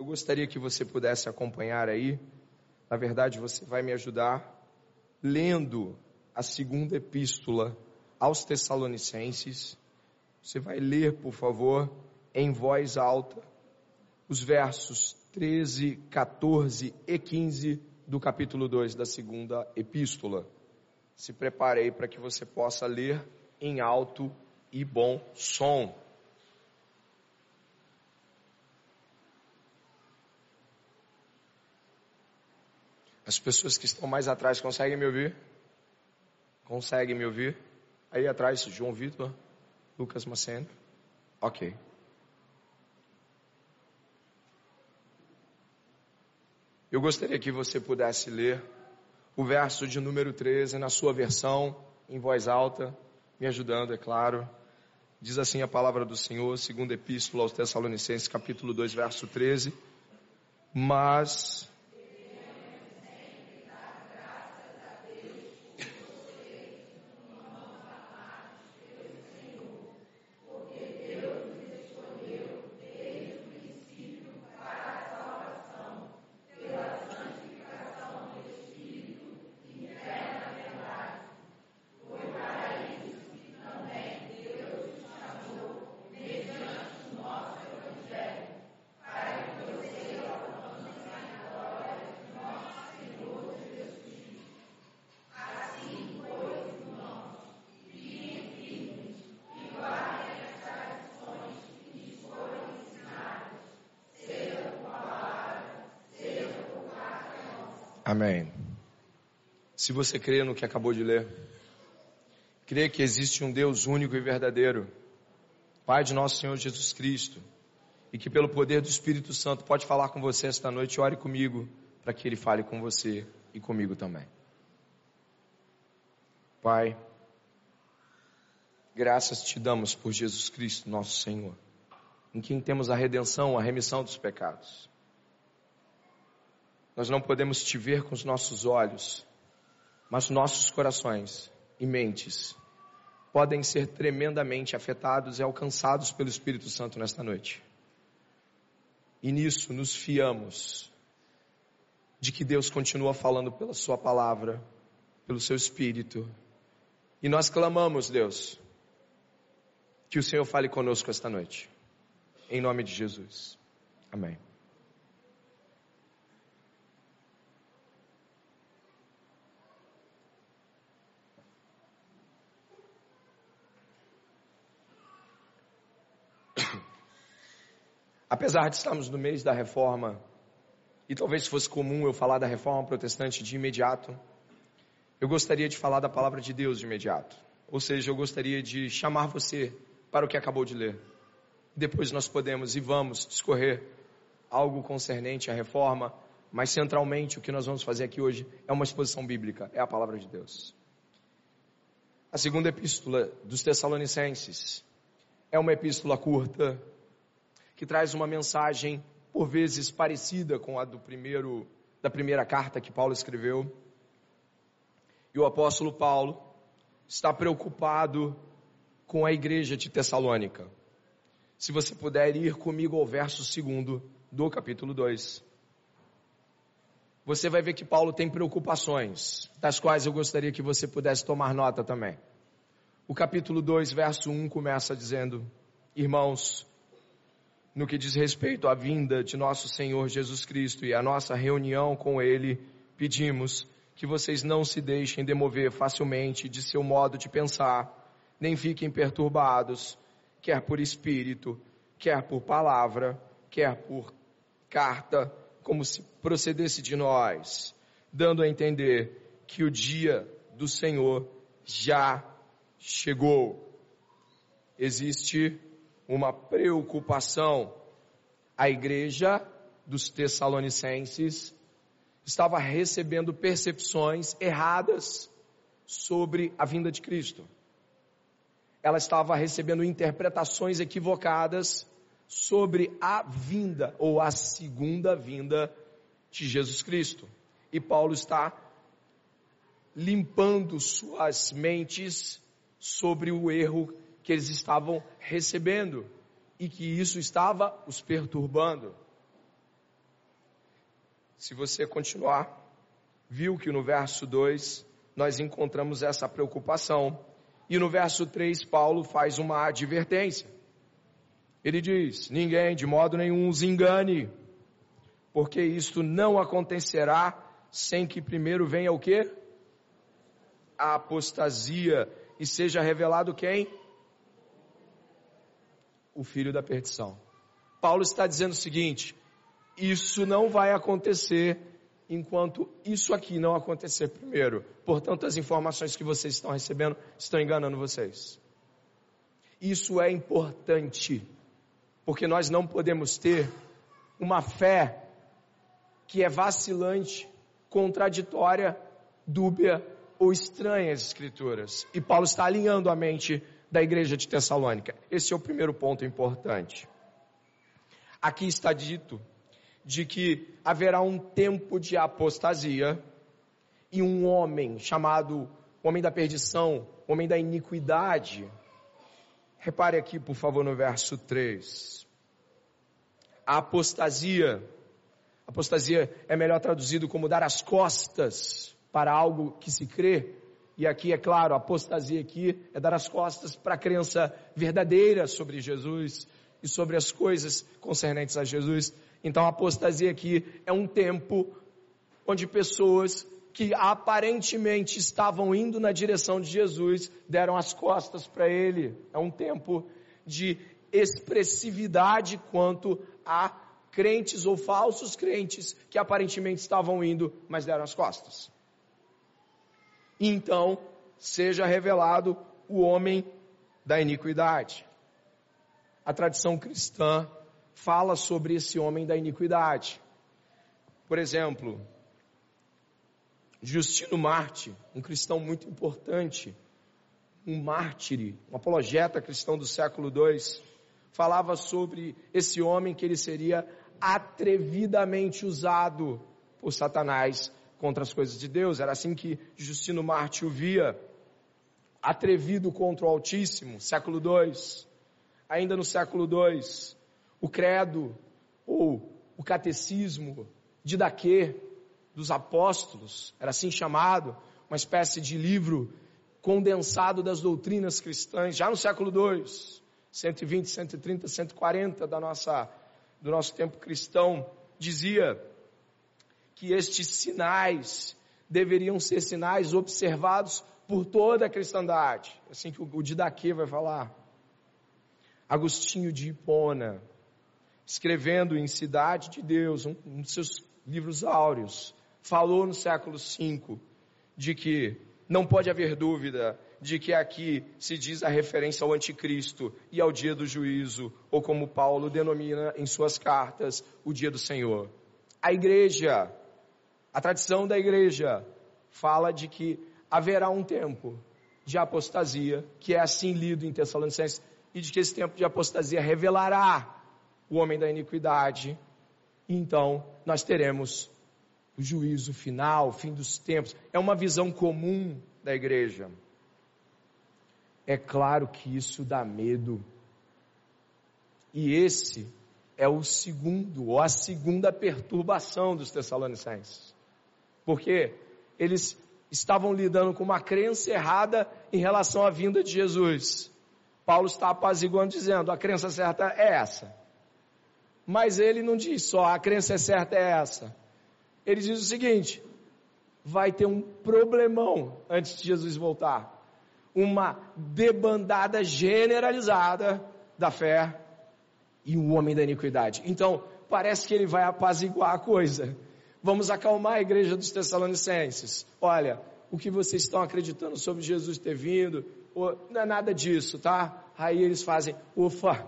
eu gostaria que você pudesse acompanhar aí. Na verdade, você vai me ajudar lendo a segunda epístola aos Tessalonicenses. Você vai ler, por favor, em voz alta, os versos 13, 14 e 15 do capítulo 2 da segunda epístola. Se prepare aí para que você possa ler em alto e bom som. As pessoas que estão mais atrás conseguem me ouvir? Conseguem me ouvir? Aí atrás, João Vitor, Lucas Maceno. Ok. Eu gostaria que você pudesse ler o verso de número 13 na sua versão, em voz alta, me ajudando, é claro. Diz assim a palavra do Senhor, segundo epístola aos Tessalonicenses, capítulo 2, verso 13. Mas Amém. Se você crê no que acabou de ler, crê que existe um Deus único e verdadeiro, Pai de nosso Senhor Jesus Cristo, e que pelo poder do Espírito Santo pode falar com você esta noite, ore comigo, para que Ele fale com você e comigo também. Pai, graças te damos por Jesus Cristo, nosso Senhor, em quem temos a redenção, a remissão dos pecados. Nós não podemos te ver com os nossos olhos, mas nossos corações e mentes podem ser tremendamente afetados e alcançados pelo Espírito Santo nesta noite. E nisso nos fiamos de que Deus continua falando pela Sua palavra, pelo Seu Espírito. E nós clamamos, Deus, que o Senhor fale conosco esta noite. Em nome de Jesus. Amém. Apesar de estarmos no mês da reforma, e talvez fosse comum eu falar da reforma protestante de imediato, eu gostaria de falar da palavra de Deus de imediato. Ou seja, eu gostaria de chamar você para o que acabou de ler. Depois nós podemos e vamos discorrer algo concernente à reforma, mas centralmente o que nós vamos fazer aqui hoje é uma exposição bíblica, é a palavra de Deus. A segunda epístola dos Tessalonicenses é uma epístola curta, que traz uma mensagem por vezes parecida com a do primeiro da primeira carta que Paulo escreveu. E o apóstolo Paulo está preocupado com a igreja de Tessalônica. Se você puder ir comigo ao verso segundo do capítulo 2. Você vai ver que Paulo tem preocupações, das quais eu gostaria que você pudesse tomar nota também. O capítulo 2, verso 1 começa dizendo: Irmãos, no que diz respeito à vinda de nosso Senhor Jesus Cristo e à nossa reunião com Ele, pedimos que vocês não se deixem demover facilmente de seu modo de pensar, nem fiquem perturbados, quer por espírito, quer por palavra, quer por carta, como se procedesse de nós, dando a entender que o dia do Senhor já chegou. Existe uma preocupação. A igreja dos Tessalonicenses estava recebendo percepções erradas sobre a vinda de Cristo. Ela estava recebendo interpretações equivocadas sobre a vinda ou a segunda vinda de Jesus Cristo. E Paulo está limpando suas mentes sobre o erro que eles estavam recebendo e que isso estava os perturbando. se você continuar, viu que no verso 2 nós encontramos essa preocupação. E no verso 3, Paulo faz uma advertência. Ele diz: Ninguém de modo nenhum os engane, porque isto não acontecerá sem que primeiro venha o quê? A apostasia e seja revelado quem? O filho da perdição. Paulo está dizendo o seguinte: isso não vai acontecer enquanto isso aqui não acontecer primeiro. Portanto, as informações que vocês estão recebendo estão enganando vocês. Isso é importante, porque nós não podemos ter uma fé que é vacilante, contraditória, dúbia ou estranha às Escrituras. E Paulo está alinhando a mente da igreja de Tessalônica. Esse é o primeiro ponto importante. Aqui está dito de que haverá um tempo de apostasia e um homem chamado homem da perdição, homem da iniquidade. Repare aqui, por favor, no verso 3. A apostasia, apostasia é melhor traduzido como dar as costas para algo que se crê. E aqui, é claro, a apostasia aqui é dar as costas para a crença verdadeira sobre Jesus e sobre as coisas concernentes a Jesus. Então a apostasia aqui é um tempo onde pessoas que aparentemente estavam indo na direção de Jesus deram as costas para ele. É um tempo de expressividade quanto a crentes ou falsos crentes que aparentemente estavam indo, mas deram as costas. Então, seja revelado o homem da iniquidade. A tradição cristã fala sobre esse homem da iniquidade. Por exemplo, Justino Marte, um cristão muito importante, um mártire, um apologeta cristão do século II, falava sobre esse homem que ele seria atrevidamente usado por Satanás contra as coisas de Deus. Era assim que Justino Marte o via, atrevido contra o Altíssimo, século II. Ainda no século II, o credo ou o catecismo de Daquê dos apóstolos, era assim chamado, uma espécie de livro condensado das doutrinas cristãs, já no século II, 120, 130, 140 da nossa, do nosso tempo cristão, dizia que estes sinais deveriam ser sinais observados por toda a cristandade, assim que o Didaquê vai falar. Agostinho de Hipona, escrevendo em Cidade de Deus, um, um dos seus livros áureos, falou no século V de que não pode haver dúvida de que aqui se diz a referência ao anticristo e ao dia do juízo, ou como Paulo denomina em suas cartas, o dia do Senhor. A igreja, a tradição da igreja, fala de que haverá um tempo de apostasia, que é assim lido em Tessalonicenses, e de que esse tempo de apostasia revelará o homem da iniquidade, então nós teremos o juízo final, o fim dos tempos. É uma visão comum da igreja. É claro que isso dá medo. E esse é o segundo, ou a segunda perturbação dos Tessalonicenses. Porque eles estavam lidando com uma crença errada em relação à vinda de Jesus. Paulo está apaziguando, dizendo: a crença certa é essa. Mas ele não diz só a crença certa é essa. Ele diz o seguinte: vai ter um problemão antes de Jesus voltar. Uma debandada generalizada da fé e o homem da iniquidade. Então, parece que ele vai apaziguar a coisa. Vamos acalmar a igreja dos Tessalonicenses. Olha, o que vocês estão acreditando sobre Jesus ter vindo, não é nada disso, tá? Aí eles fazem, ufa,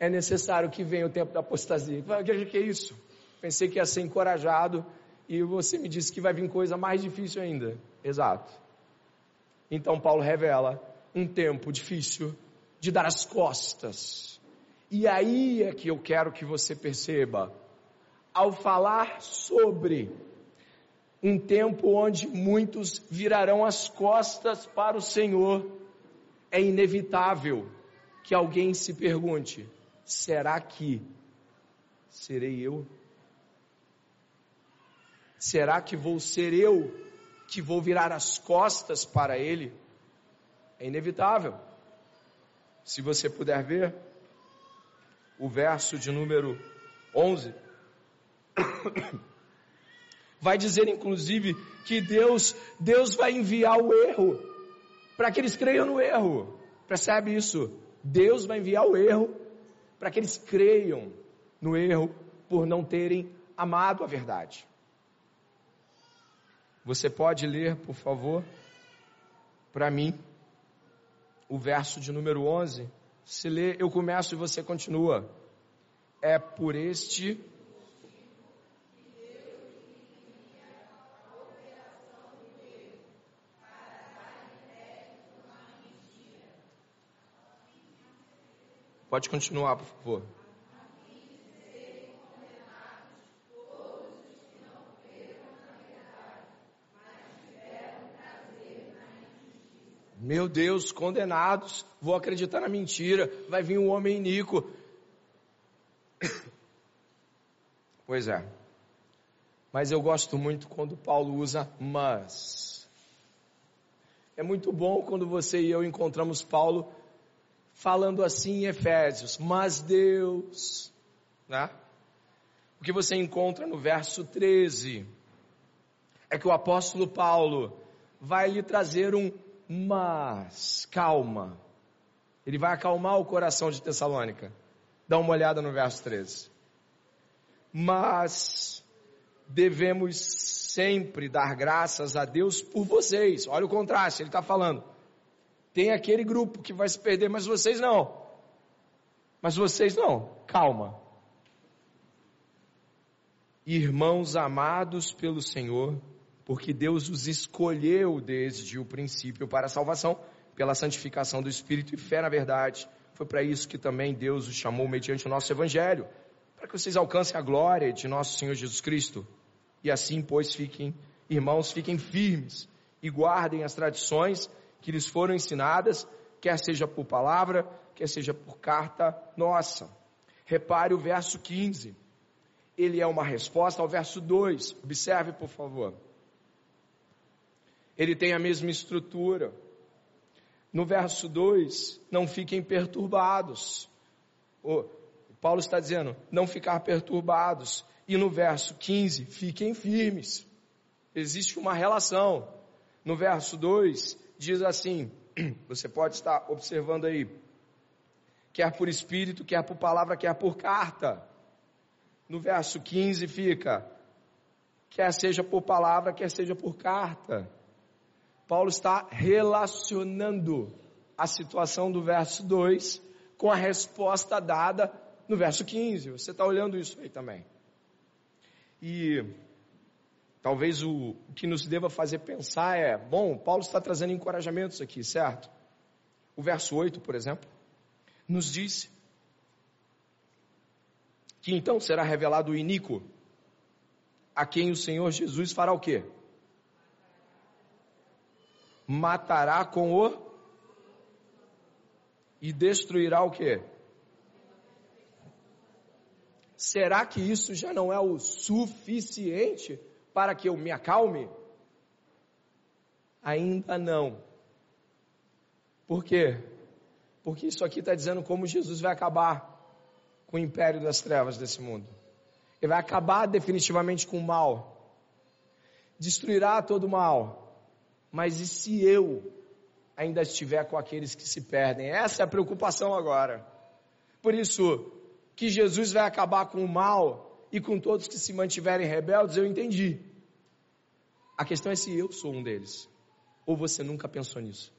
é necessário que venha o tempo da apostasia. O que é isso? Pensei que ia ser encorajado e você me disse que vai vir coisa mais difícil ainda. Exato. Então Paulo revela um tempo difícil de dar as costas. E aí é que eu quero que você perceba, ao falar sobre um tempo onde muitos virarão as costas para o Senhor, é inevitável que alguém se pergunte: será que serei eu? Será que vou ser eu que vou virar as costas para ele? É inevitável. Se você puder ver o verso de número 11, vai dizer inclusive que Deus, Deus vai enviar o erro para que eles creiam no erro. Percebe isso? Deus vai enviar o erro para que eles creiam no erro por não terem amado a verdade. Você pode ler, por favor, para mim, o verso de número 11. Se lê, eu começo e você continua. É por este Pode continuar, por favor. Meu Deus, condenados, vou acreditar na mentira, vai vir um homem iníquo. Pois é. Mas eu gosto muito quando Paulo usa mas. É muito bom quando você e eu encontramos Paulo falando assim em Efésios, mas Deus, né? O que você encontra no verso 13 é que o apóstolo Paulo vai lhe trazer um mas, calma. Ele vai acalmar o coração de Tessalônica. Dá uma olhada no verso 13. Mas devemos sempre dar graças a Deus por vocês. Olha o contraste, ele está falando. Tem aquele grupo que vai se perder, mas vocês não. Mas vocês não. Calma. Irmãos amados pelo Senhor, porque Deus os escolheu desde o princípio para a salvação, pela santificação do Espírito e fé na verdade. Foi para isso que também Deus os chamou mediante o nosso Evangelho, para que vocês alcancem a glória de nosso Senhor Jesus Cristo. E assim, pois, fiquem, irmãos, fiquem firmes e guardem as tradições que lhes foram ensinadas, quer seja por palavra, quer seja por carta nossa. Repare o verso 15. Ele é uma resposta ao verso 2. Observe, por favor. Ele tem a mesma estrutura. No verso 2, não fiquem perturbados. O Paulo está dizendo, não ficar perturbados. E no verso 15, fiquem firmes. Existe uma relação. No verso 2, diz assim: você pode estar observando aí, quer por espírito, quer por palavra, quer por carta. No verso 15 fica: quer seja por palavra, quer seja por carta. Paulo está relacionando a situação do verso 2 com a resposta dada no verso 15. Você está olhando isso aí também. E Talvez o, que nos deva fazer pensar é: bom, Paulo está trazendo encorajamentos aqui, certo? O verso 8, por exemplo, nos diz que então será revelado o iníquo, a quem o Senhor Jesus fará o quê? Matará com o e destruirá o quê? Será que isso já não é o suficiente para que eu me acalme? Ainda não. Por quê? Porque isso aqui está dizendo como Jesus vai acabar com o império das trevas desse mundo. Ele vai acabar definitivamente com o mal. Destruirá todo o mal. Mas e se eu ainda estiver com aqueles que se perdem? Essa é a preocupação agora. Por isso, que Jesus vai acabar com o mal e com todos que se mantiverem rebeldes, eu entendi. A questão é se eu sou um deles. Ou você nunca pensou nisso.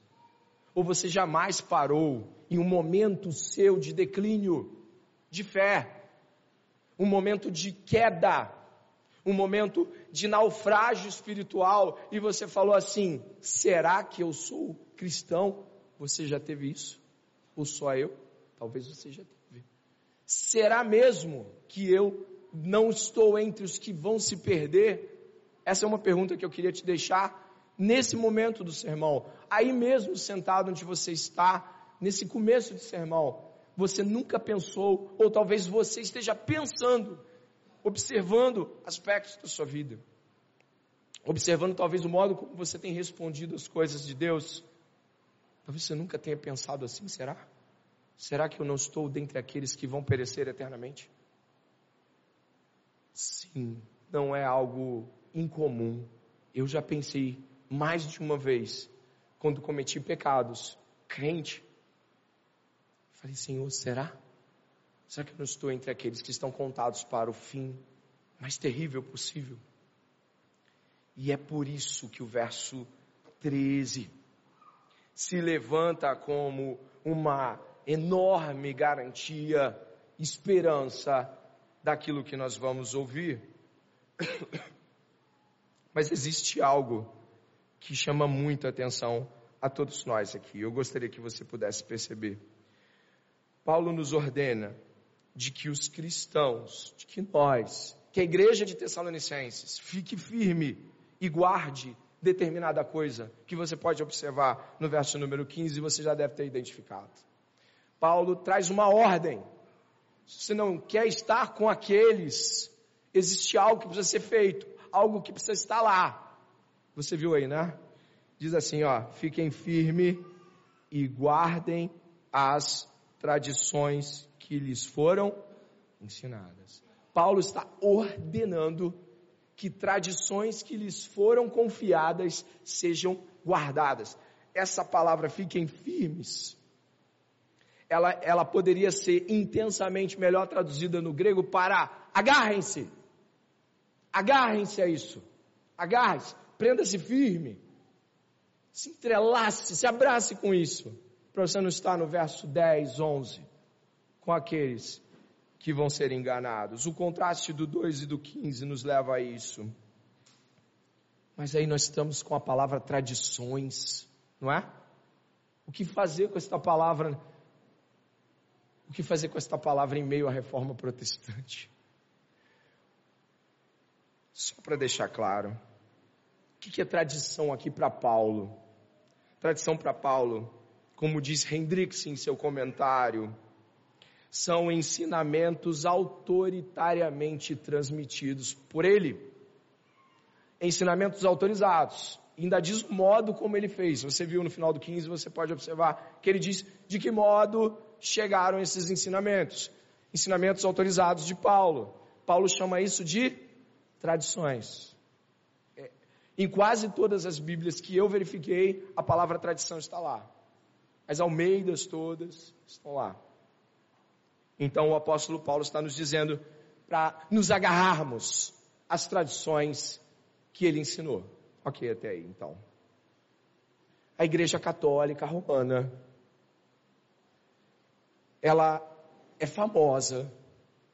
Ou você jamais parou em um momento seu de declínio, de fé, um momento de queda, um momento de naufrágio espiritual, e você falou assim: será que eu sou cristão? Você já teve isso? Ou só eu? Talvez você já teve. Será mesmo que eu não estou entre os que vão se perder? Essa é uma pergunta que eu queria te deixar nesse momento do sermão. Aí mesmo sentado onde você está, nesse começo de sermão, você nunca pensou, ou talvez você esteja pensando, observando aspectos da sua vida. observando talvez o modo como você tem respondido as coisas de Deus, talvez você nunca tenha pensado assim, será? Será que eu não estou dentre aqueles que vão perecer eternamente? Sim, não é algo incomum. Eu já pensei mais de uma vez, quando cometi pecados, crente. Falei, Senhor, será? Será que eu não estou entre aqueles que estão contados para o fim mais terrível possível? E é por isso que o verso 13 se levanta como uma enorme garantia, esperança daquilo que nós vamos ouvir. Mas existe algo que chama muito a atenção a todos nós aqui. Eu gostaria que você pudesse perceber. Paulo nos ordena de que os cristãos, de que nós, que a igreja de Tessalonicenses fique firme e guarde determinada coisa que você pode observar no verso número 15 e você já deve ter identificado. Paulo traz uma ordem. Se você não quer estar com aqueles, existe algo que precisa ser feito, algo que precisa estar lá. Você viu aí, né? Diz assim, ó, fiquem firmes e guardem as tradições que lhes foram ensinadas. Paulo está ordenando que tradições que lhes foram confiadas sejam guardadas. Essa palavra fiquem firmes. Ela, ela poderia ser intensamente melhor traduzida no grego para agarrem-se. Agarrem-se a isso. Agarre-se prenda-se firme, se entrelace, se abrace com isso, para você não estar no verso 10, 11, com aqueles que vão ser enganados. O contraste do 2 e do 15 nos leva a isso. Mas aí nós estamos com a palavra tradições, não é? O que fazer com esta palavra? O que fazer com esta palavra em meio à reforma protestante? Só para deixar claro, o que é tradição aqui para Paulo? Tradição para Paulo, como diz Hendrix em seu comentário, são ensinamentos autoritariamente transmitidos por ele. Ensinamentos autorizados. Ainda diz o modo como ele fez. Você viu no final do 15, você pode observar que ele diz de que modo chegaram esses ensinamentos. Ensinamentos autorizados de Paulo. Paulo chama isso de tradições. Em quase todas as Bíblias que eu verifiquei, a palavra tradição está lá. As Almeidas todas estão lá. Então o apóstolo Paulo está nos dizendo para nos agarrarmos às tradições que ele ensinou. Ok, até aí então. A Igreja Católica Romana, ela é famosa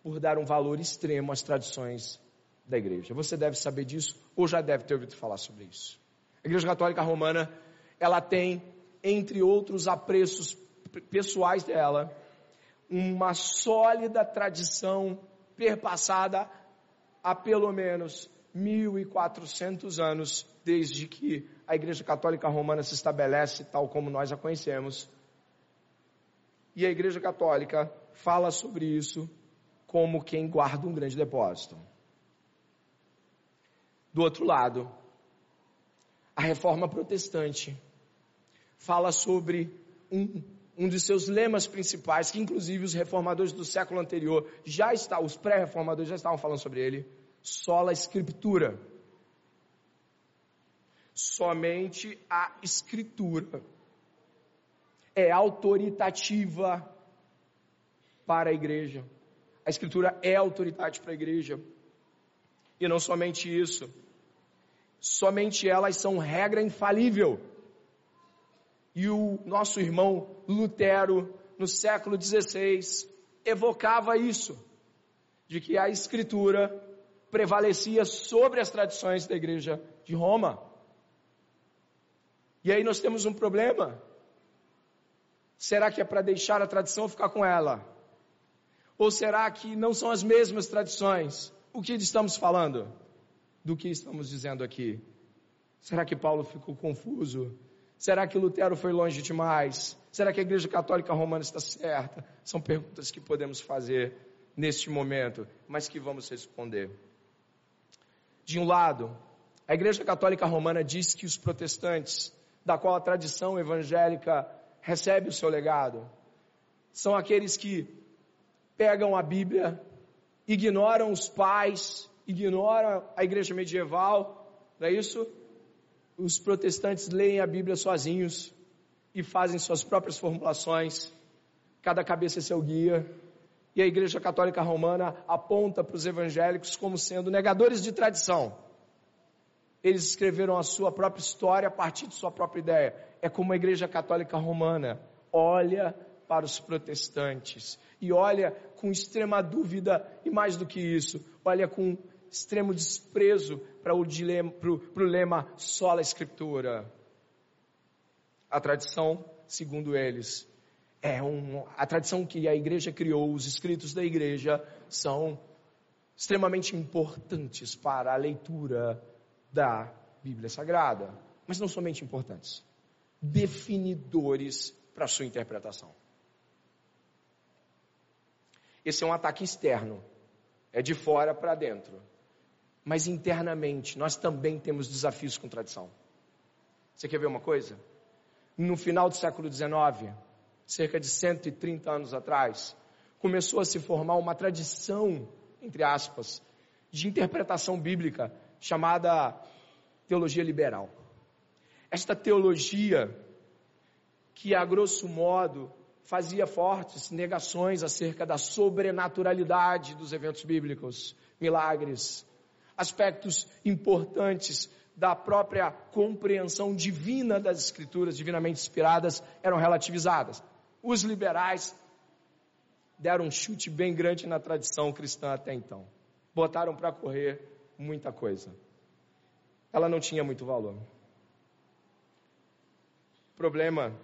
por dar um valor extremo às tradições da igreja. Você deve saber disso ou já deve ter ouvido falar sobre isso. A Igreja Católica Romana, ela tem, entre outros apreços pessoais dela, uma sólida tradição perpassada há pelo menos 1400 anos desde que a Igreja Católica Romana se estabelece tal como nós a conhecemos. E a Igreja Católica fala sobre isso como quem guarda um grande depósito. Do outro lado, a reforma protestante fala sobre um, um de seus lemas principais, que inclusive os reformadores do século anterior já estavam, os pré-reformadores já estavam falando sobre ele, sola escritura. Somente a escritura é autoritativa para a igreja. A escritura é autoridade para a igreja. E não somente isso, somente elas são regra infalível. E o nosso irmão Lutero, no século XVI, evocava isso, de que a Escritura prevalecia sobre as tradições da igreja de Roma. E aí nós temos um problema. Será que é para deixar a tradição ou ficar com ela? Ou será que não são as mesmas tradições? o que estamos falando? Do que estamos dizendo aqui? Será que Paulo ficou confuso? Será que Lutero foi longe demais? Será que a Igreja Católica Romana está certa? São perguntas que podemos fazer neste momento, mas que vamos responder. De um lado, A Igreja Católica Romana diz que os protestantes, da qual a tradição evangélica recebe o seu legado, são aqueles que pegam a Bíblia, ignoram os pais, ignoram a igreja medieval, não é isso? Os protestantes leem a Bíblia sozinhos e fazem suas próprias formulações, cada cabeça é seu guia. E a Igreja Católica Romana aponta para os evangélicos como sendo negadores de tradição. Eles escreveram a sua própria história a partir de sua própria ideia. É como a Igreja Católica Romana olha para os protestantes e olha com extrema dúvida e mais do que isso, olha com extremo desprezo para o, dilema, para o, para o lema sola escritura. A tradição, segundo eles, é um, a tradição que a igreja criou, os escritos da igreja são extremamente importantes para a leitura da Bíblia Sagrada, mas não somente importantes, definidores para a sua interpretação. Esse é um ataque externo, é de fora para dentro. Mas internamente, nós também temos desafios com tradição. Você quer ver uma coisa? No final do século XIX, cerca de 130 anos atrás, começou a se formar uma tradição, entre aspas, de interpretação bíblica chamada teologia liberal. Esta teologia, que a grosso modo fazia fortes negações acerca da sobrenaturalidade dos eventos bíblicos, milagres, aspectos importantes da própria compreensão divina das escrituras, divinamente inspiradas, eram relativizadas. Os liberais deram um chute bem grande na tradição cristã até então. Botaram para correr muita coisa. Ela não tinha muito valor. O problema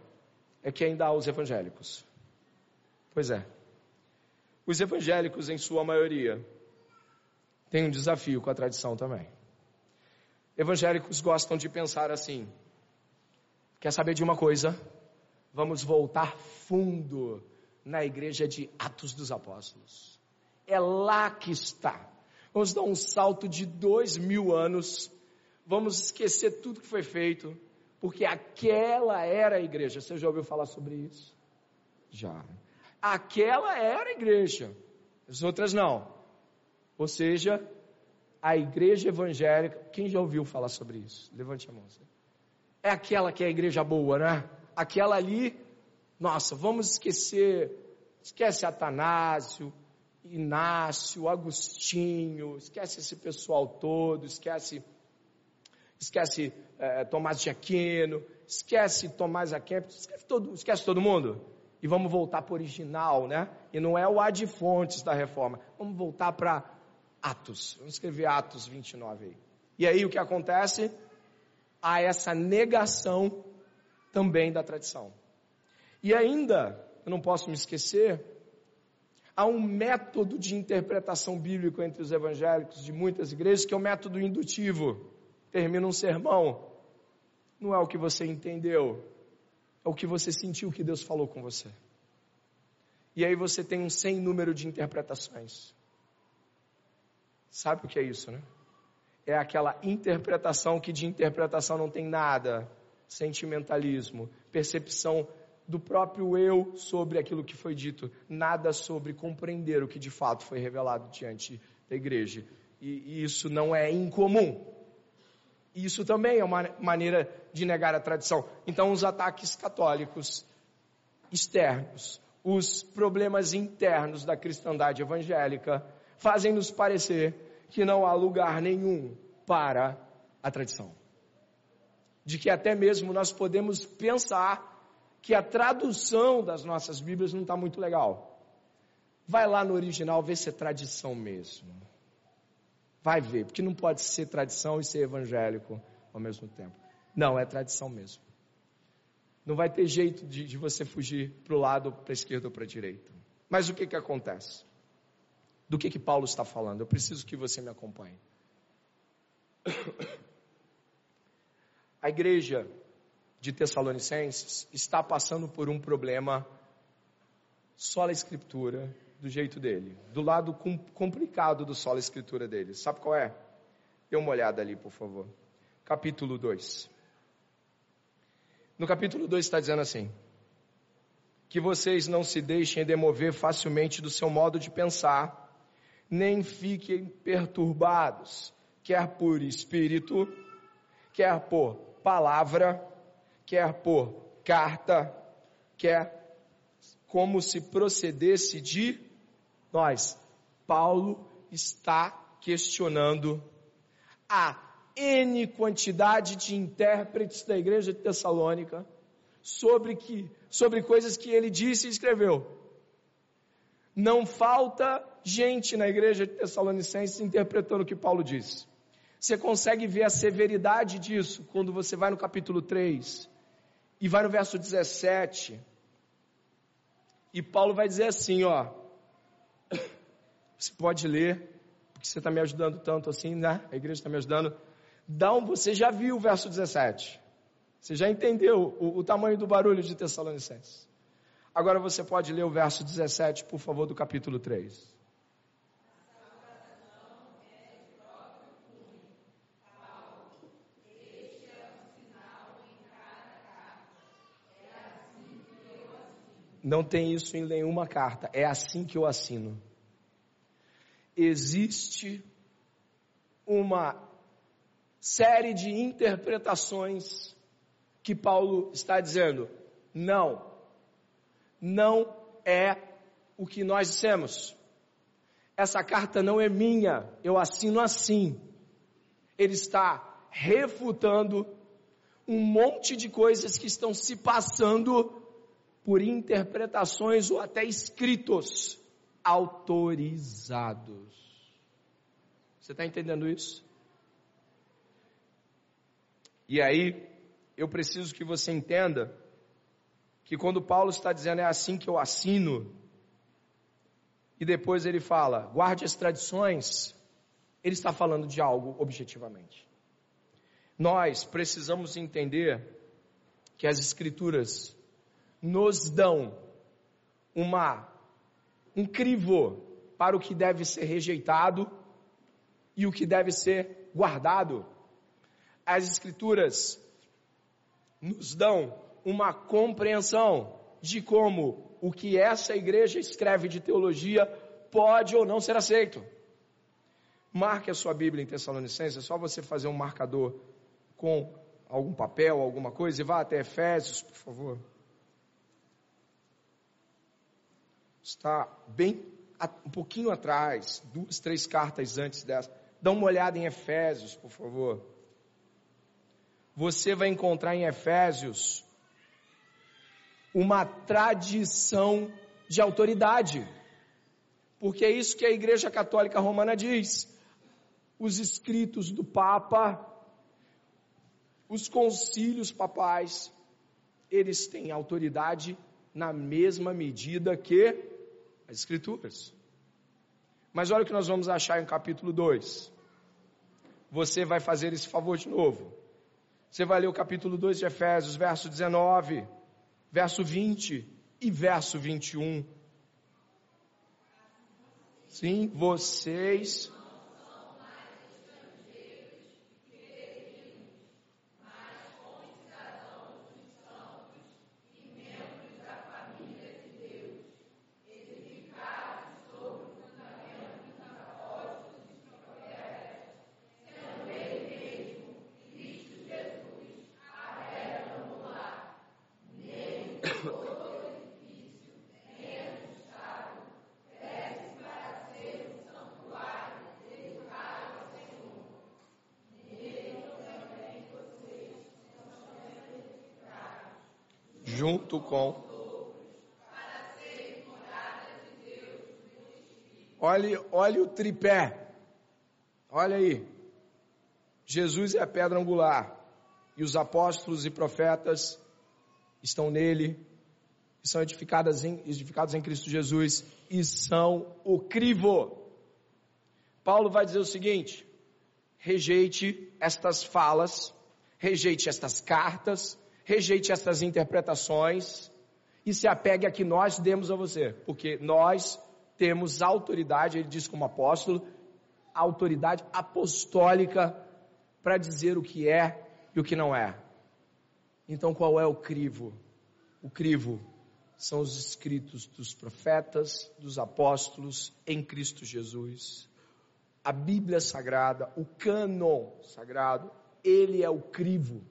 é que ainda há os evangélicos. Pois é. Os evangélicos, em sua maioria, têm um desafio com a tradição também. Evangélicos gostam de pensar assim: quer saber de uma coisa? Vamos voltar fundo na igreja de Atos dos Apóstolos. É lá que está. Vamos dar um salto de dois mil anos. Vamos esquecer tudo que foi feito, porque aquela era a igreja. Você já ouviu falar sobre isso? Já. Aquela era a igreja. As outras não. Ou seja, a igreja evangélica, quem já ouviu falar sobre isso? Levante a mão. É aquela que é a igreja boa, né? Aquela ali, nossa, vamos esquecer, esquece Atanásio, Inácio, Agostinho, esquece esse pessoal todo, esquece, esquece é, Tomás de Aquino, esquece Tomás Aquino, esquece todo, esquece todo mundo. E vamos voltar para o original, né? E não é o ad fontes da reforma. Vamos voltar para Atos. Vamos escrever Atos 29 aí. E aí o que acontece? Há essa negação também da tradição. E ainda, eu não posso me esquecer, há um método de interpretação bíblica entre os evangélicos de muitas igrejas que é o método indutivo. Termina um sermão, não é o que você entendeu, é o que você sentiu que Deus falou com você. E aí você tem um sem número de interpretações. Sabe o que é isso, né? É aquela interpretação que de interpretação não tem nada. Sentimentalismo, percepção do próprio eu sobre aquilo que foi dito, nada sobre compreender o que de fato foi revelado diante da igreja. E, e isso não é incomum. Isso também é uma maneira de negar a tradição. Então, os ataques católicos externos, os problemas internos da cristandade evangélica, fazem nos parecer que não há lugar nenhum para a tradição. De que até mesmo nós podemos pensar que a tradução das nossas Bíblias não está muito legal. Vai lá no original ver se é tradição mesmo. Vai ver, porque não pode ser tradição e ser evangélico ao mesmo tempo. Não, é tradição mesmo. Não vai ter jeito de, de você fugir para o lado, para a esquerda ou para a direita. Mas o que, que acontece? do que, que Paulo está falando. Eu preciso que você me acompanhe. A igreja de Tessalonicenses está passando por um problema só a escritura do jeito dele, do lado complicado do solo escritura dele. Sabe qual é? Dê uma olhada ali, por favor. capítulo 2. No capítulo 2 está dizendo assim: que vocês não se deixem demover facilmente do seu modo de pensar, nem fiquem perturbados, quer por espírito, quer por palavra, quer por carta, quer como se procedesse de nós. Paulo está questionando a N quantidade de intérpretes da igreja de Tessalônica sobre, que, sobre coisas que ele disse e escreveu. Não falta gente na igreja de Tessalonicenses interpretando o que Paulo disse. Você consegue ver a severidade disso quando você vai no capítulo 3 e vai no verso 17. E Paulo vai dizer assim, ó. Você pode ler, porque você está me ajudando tanto assim, né? A igreja está me ajudando. Um, você já viu o verso 17. Você já entendeu o, o tamanho do barulho de Tessalonicenses. Agora você pode ler o verso 17, por favor, do capítulo 3. Não tem isso em nenhuma carta. É assim que eu assino. Existe uma série de interpretações que Paulo está dizendo. Não. Não é o que nós dissemos. Essa carta não é minha, eu assino assim. Ele está refutando um monte de coisas que estão se passando por interpretações ou até escritos autorizados. Você está entendendo isso? E aí, eu preciso que você entenda que quando Paulo está dizendo é assim que eu assino, e depois ele fala, guarde as tradições, ele está falando de algo objetivamente. Nós precisamos entender que as escrituras nos dão uma um crivo para o que deve ser rejeitado e o que deve ser guardado. As escrituras nos dão uma compreensão de como o que essa igreja escreve de teologia pode ou não ser aceito. Marque a sua Bíblia em Tessalonicenses, é só você fazer um marcador com algum papel, alguma coisa, e vá até Efésios, por favor. Está bem um pouquinho atrás, duas, três cartas antes dessa. Dá uma olhada em Efésios, por favor. Você vai encontrar em Efésios uma tradição de autoridade. Porque é isso que a Igreja Católica Romana diz. Os escritos do Papa, os concílios papais, eles têm autoridade na mesma medida que as Escrituras. Mas olha o que nós vamos achar em capítulo 2. Você vai fazer esse favor de novo. Você vai ler o capítulo 2 de Efésios, verso 19, verso 20 e verso 21. Sim, vocês junto com. Olhe, olhe o tripé. Olha aí. Jesus é a pedra angular. E os apóstolos e profetas estão nele, são em, edificados em Cristo Jesus e são o crivo. Paulo vai dizer o seguinte: rejeite estas falas, rejeite estas cartas, rejeite essas interpretações e se apegue a que nós demos a você, porque nós temos autoridade, ele diz como apóstolo, autoridade apostólica para dizer o que é e o que não é. Então qual é o crivo? O crivo são os escritos dos profetas, dos apóstolos em Cristo Jesus. A Bíblia Sagrada, o cânon sagrado, ele é o crivo.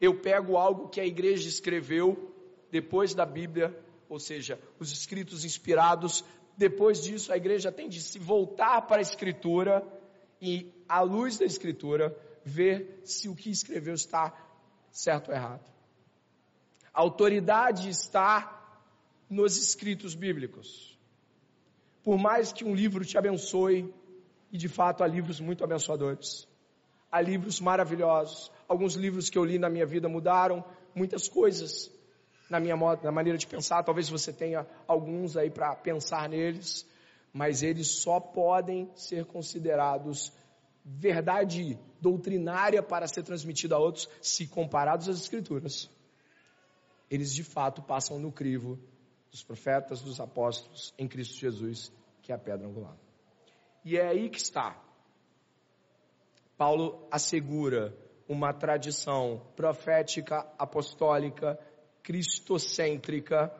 Eu pego algo que a igreja escreveu depois da Bíblia, ou seja, os escritos inspirados. Depois disso, a igreja tem de se voltar para a Escritura e, à luz da Escritura, ver se o que escreveu está certo ou errado. A autoridade está nos escritos bíblicos. Por mais que um livro te abençoe, e de fato há livros muito abençoadores, há livros maravilhosos. Alguns livros que eu li na minha vida mudaram muitas coisas na minha na maneira de pensar. Talvez você tenha alguns aí para pensar neles, mas eles só podem ser considerados verdade doutrinária para ser transmitida a outros se comparados às escrituras. Eles de fato passam no crivo dos profetas, dos apóstolos em Cristo Jesus, que é a pedra angular. E é aí que está. Paulo assegura uma tradição profética, apostólica, cristocêntrica,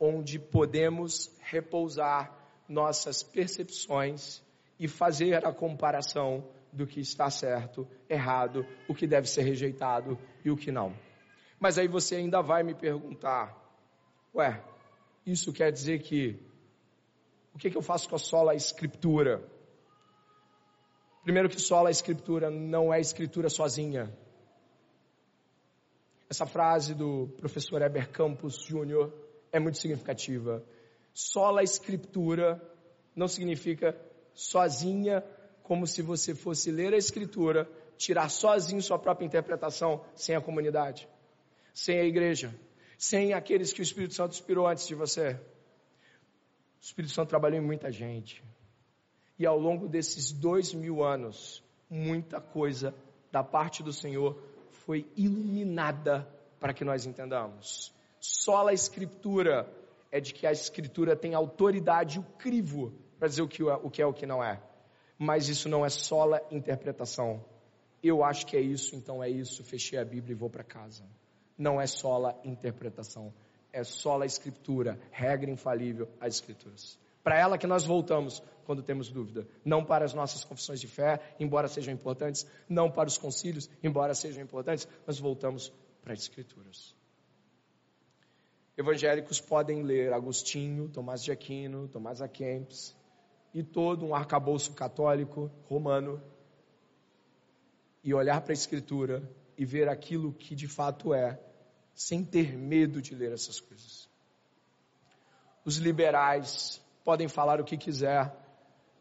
onde podemos repousar nossas percepções e fazer a comparação do que está certo, errado, o que deve ser rejeitado e o que não. Mas aí você ainda vai me perguntar, ué, isso quer dizer que o que, que eu faço com a sola escritura? Primeiro que sola escritura não é escritura sozinha. Essa frase do professor Heber Campos Júnior é muito significativa. Sola escritura não significa sozinha, como se você fosse ler a escritura, tirar sozinho sua própria interpretação sem a comunidade, sem a igreja sem aqueles que o Espírito Santo inspirou antes de você. O Espírito Santo trabalhou em muita gente. E ao longo desses dois mil anos, muita coisa da parte do Senhor foi iluminada para que nós entendamos. Só a Escritura é de que a Escritura tem autoridade, o crivo, para dizer o que, é, o que é o que não é. Mas isso não é só a interpretação. Eu acho que é isso, então é isso. Fechei a Bíblia e vou para casa não é só a interpretação, é só a escritura, regra infalível às escrituras. Para ela que nós voltamos quando temos dúvida, não para as nossas confissões de fé, embora sejam importantes, não para os concílios, embora sejam importantes, nós voltamos para as escrituras. Evangélicos podem ler Agostinho, Tomás de Aquino, Tomás A. E todo um arcabouço católico romano e olhar para a escritura e ver aquilo que de fato é, sem ter medo de ler essas coisas. Os liberais podem falar o que quiser,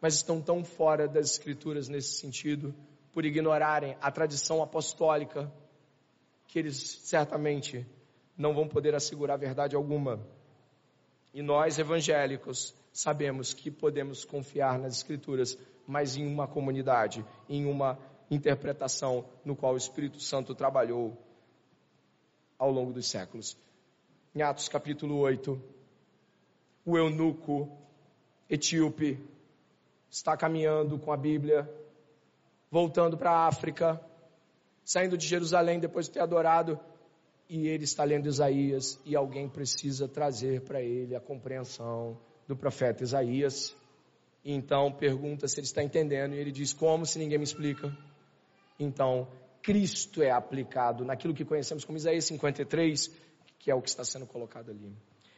mas estão tão fora das escrituras nesse sentido, por ignorarem a tradição apostólica, que eles certamente não vão poder assegurar verdade alguma. E nós, evangélicos, sabemos que podemos confiar nas Escrituras, mas em uma comunidade, em uma interpretação no qual o Espírito Santo trabalhou ao longo dos séculos. Em Atos capítulo 8, o eunuco etíope está caminhando com a Bíblia, voltando para a África, saindo de Jerusalém depois de ter adorado, e ele está lendo Isaías, e alguém precisa trazer para ele a compreensão do profeta Isaías. E então pergunta se ele está entendendo, e ele diz: Como se ninguém me explica? Então, Cristo é aplicado naquilo que conhecemos como Isaías 53, que é o que está sendo colocado ali.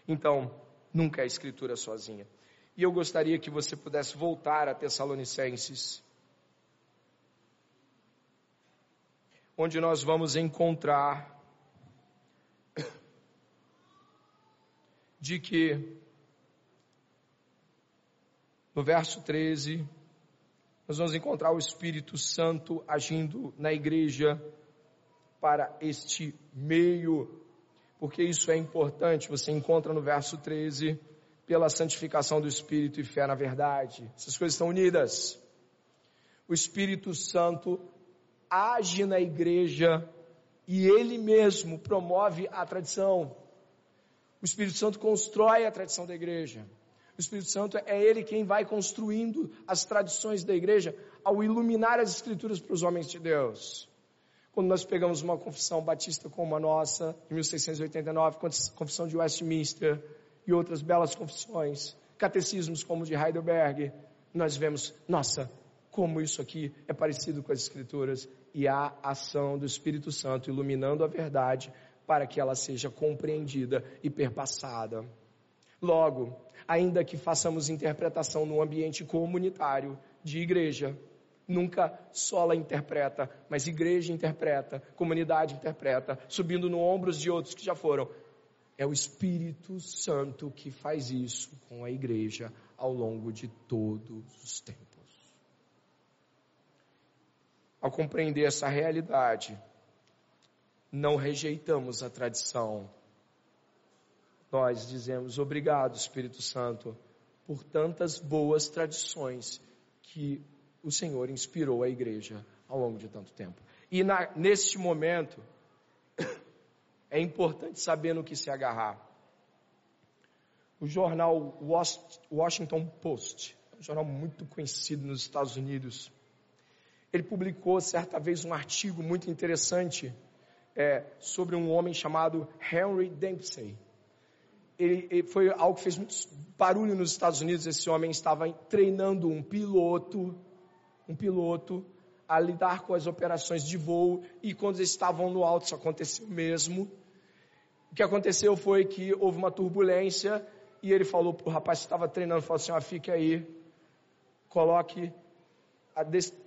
Então, nunca é a escritura sozinha. E eu gostaria que você pudesse voltar a Tessalonicenses, onde nós vamos encontrar de que no verso 13 nós vamos encontrar o Espírito Santo agindo na igreja para este meio, porque isso é importante. Você encontra no verso 13, pela santificação do Espírito e fé na verdade. Essas coisas estão unidas. O Espírito Santo age na igreja e ele mesmo promove a tradição. O Espírito Santo constrói a tradição da igreja. O Espírito Santo é ele quem vai construindo as tradições da igreja ao iluminar as escrituras para os homens de Deus. Quando nós pegamos uma confissão batista como a nossa, de 1689, confissão de Westminster e outras belas confissões, catecismos como o de Heidelberg, nós vemos, nossa, como isso aqui é parecido com as escrituras e a ação do Espírito Santo iluminando a verdade para que ela seja compreendida e perpassada. Logo, ainda que façamos interpretação no ambiente comunitário de igreja, nunca sola interpreta, mas igreja interpreta, comunidade interpreta, subindo no ombros de outros que já foram. É o Espírito Santo que faz isso com a igreja ao longo de todos os tempos. Ao compreender essa realidade, não rejeitamos a tradição. Nós dizemos obrigado, Espírito Santo, por tantas boas tradições que o Senhor inspirou a igreja ao longo de tanto tempo. E na, neste momento, é importante saber no que se agarrar. O jornal Washington Post, um jornal muito conhecido nos Estados Unidos, ele publicou certa vez um artigo muito interessante é, sobre um homem chamado Henry Dempsey. Ele, ele, foi algo que fez muito barulho nos Estados Unidos. Esse homem estava treinando um piloto, um piloto, a lidar com as operações de voo e quando eles estavam no alto, isso aconteceu mesmo. O que aconteceu foi que houve uma turbulência e ele falou para o rapaz que estava treinando, falou assim, ah, fique aí, coloque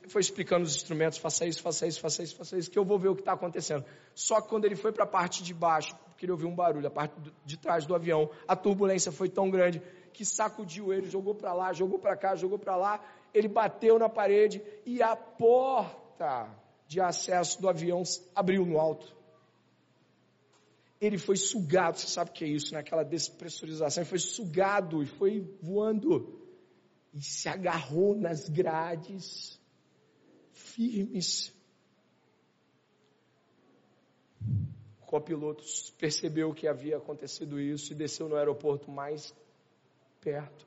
foi explicando os instrumentos, faça isso, faça isso, faça isso, faça isso, que eu vou ver o que está acontecendo. Só que quando ele foi para a parte de baixo, porque ele ouviu um barulho, a parte de trás do avião, a turbulência foi tão grande que sacudiu ele, jogou para lá, jogou para cá, jogou para lá, ele bateu na parede e a porta de acesso do avião abriu no alto. Ele foi sugado, você sabe o que é isso, naquela né? despressurização, ele foi sugado e foi voando e se agarrou nas grades, firmes. O copiloto percebeu que havia acontecido isso e desceu no aeroporto mais perto.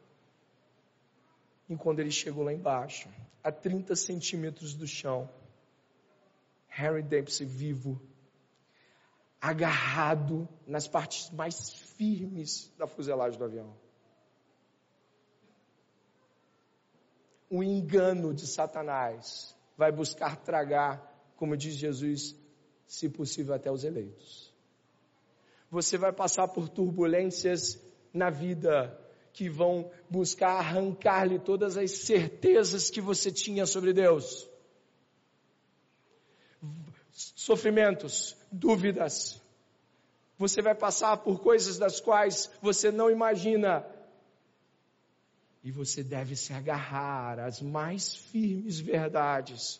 E quando ele chegou lá embaixo, a 30 centímetros do chão, Harry Dempsey vivo, agarrado nas partes mais firmes da fuselagem do avião. um engano de Satanás vai buscar tragar, como diz Jesus, se possível até os eleitos. Você vai passar por turbulências na vida que vão buscar arrancar-lhe todas as certezas que você tinha sobre Deus. Sofrimentos, dúvidas. Você vai passar por coisas das quais você não imagina e você deve se agarrar às mais firmes verdades.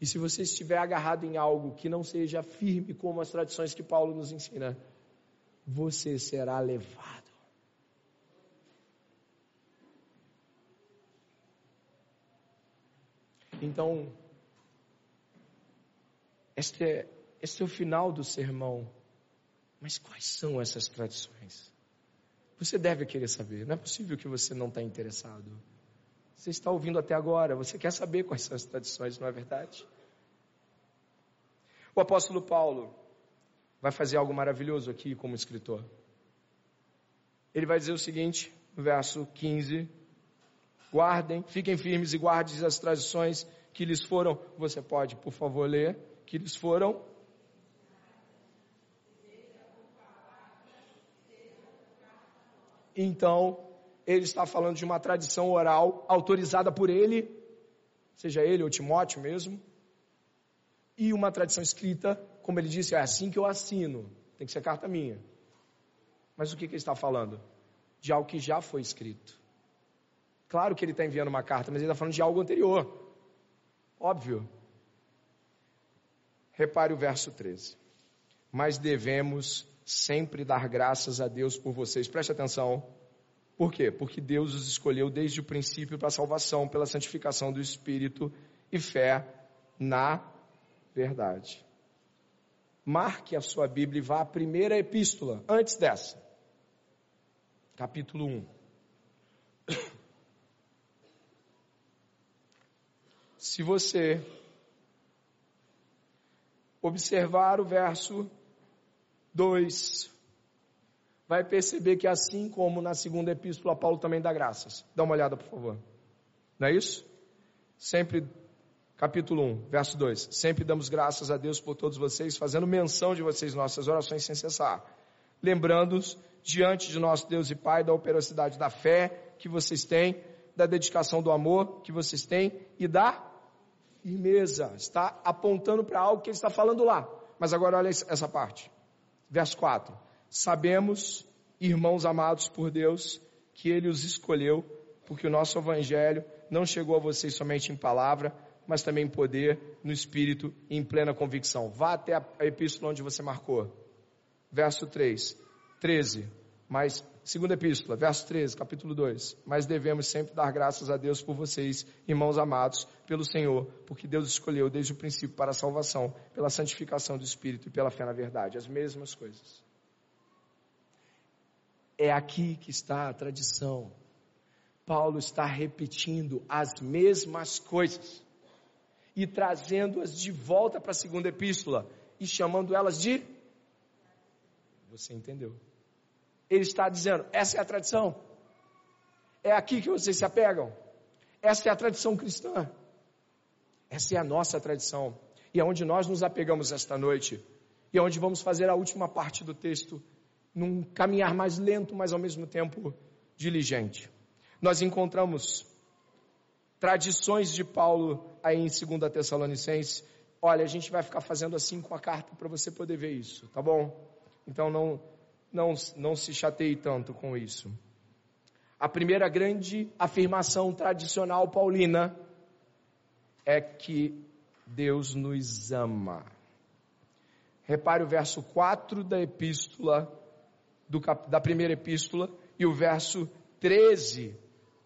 E se você estiver agarrado em algo que não seja firme como as tradições que Paulo nos ensina, você será levado. Então, este é, este é o final do sermão. Mas quais são essas tradições? Você deve querer saber. Não é possível que você não está interessado. Você está ouvindo até agora. Você quer saber quais são as tradições, não é verdade? O apóstolo Paulo vai fazer algo maravilhoso aqui como escritor. Ele vai dizer o seguinte, no verso 15: Guardem, fiquem firmes e guardem as tradições que lhes foram. Você pode, por favor, ler? Que lhes foram Então, ele está falando de uma tradição oral autorizada por ele, seja ele ou Timóteo mesmo, e uma tradição escrita, como ele disse, é assim que eu assino, tem que ser carta minha. Mas o que, que ele está falando? De algo que já foi escrito. Claro que ele está enviando uma carta, mas ele está falando de algo anterior. Óbvio. Repare o verso 13. Mas devemos sempre dar graças a Deus por vocês. Preste atenção. Por quê? Porque Deus os escolheu desde o princípio para a salvação, pela santificação do Espírito e fé na verdade. Marque a sua Bíblia e vá à primeira epístola, antes dessa. Capítulo 1. Se você observar o verso 2, vai perceber que assim como na segunda epístola, Paulo também dá graças. Dá uma olhada, por favor. Não é isso? Sempre, capítulo 1, verso 2. Sempre damos graças a Deus por todos vocês, fazendo menção de vocês nossas orações sem cessar. Lembrando-os diante de nosso Deus e Pai da operacidade da fé que vocês têm, da dedicação do amor que vocês têm e da firmeza. Está apontando para algo que ele está falando lá. Mas agora olha essa parte. Verso 4. Sabemos, irmãos amados por Deus, que Ele os escolheu, porque o nosso Evangelho não chegou a vocês somente em palavra, mas também em poder, no Espírito e em plena convicção. Vá até a epístola onde você marcou. Verso 3, 13. Mas, segunda epístola, verso 13, capítulo 2. Mas devemos sempre dar graças a Deus por vocês, irmãos amados, pelo Senhor, porque Deus escolheu desde o princípio para a salvação, pela santificação do Espírito e pela fé na verdade. As mesmas coisas. É aqui que está a tradição. Paulo está repetindo as mesmas coisas e trazendo-as de volta para a segunda epístola e chamando elas de. Você entendeu? Ele está dizendo: essa é a tradição. É aqui que vocês se apegam. Essa é a tradição cristã. Essa é a nossa tradição. E é onde nós nos apegamos esta noite. E é onde vamos fazer a última parte do texto num caminhar mais lento, mas ao mesmo tempo diligente. Nós encontramos tradições de Paulo aí em 2 Tessalonicenses. Olha, a gente vai ficar fazendo assim com a carta para você poder ver isso, tá bom? Então não, não, não se chateie tanto com isso. A primeira grande afirmação tradicional paulina é que Deus nos ama. Repare o verso 4 da epístola do, da primeira epístola e o verso 13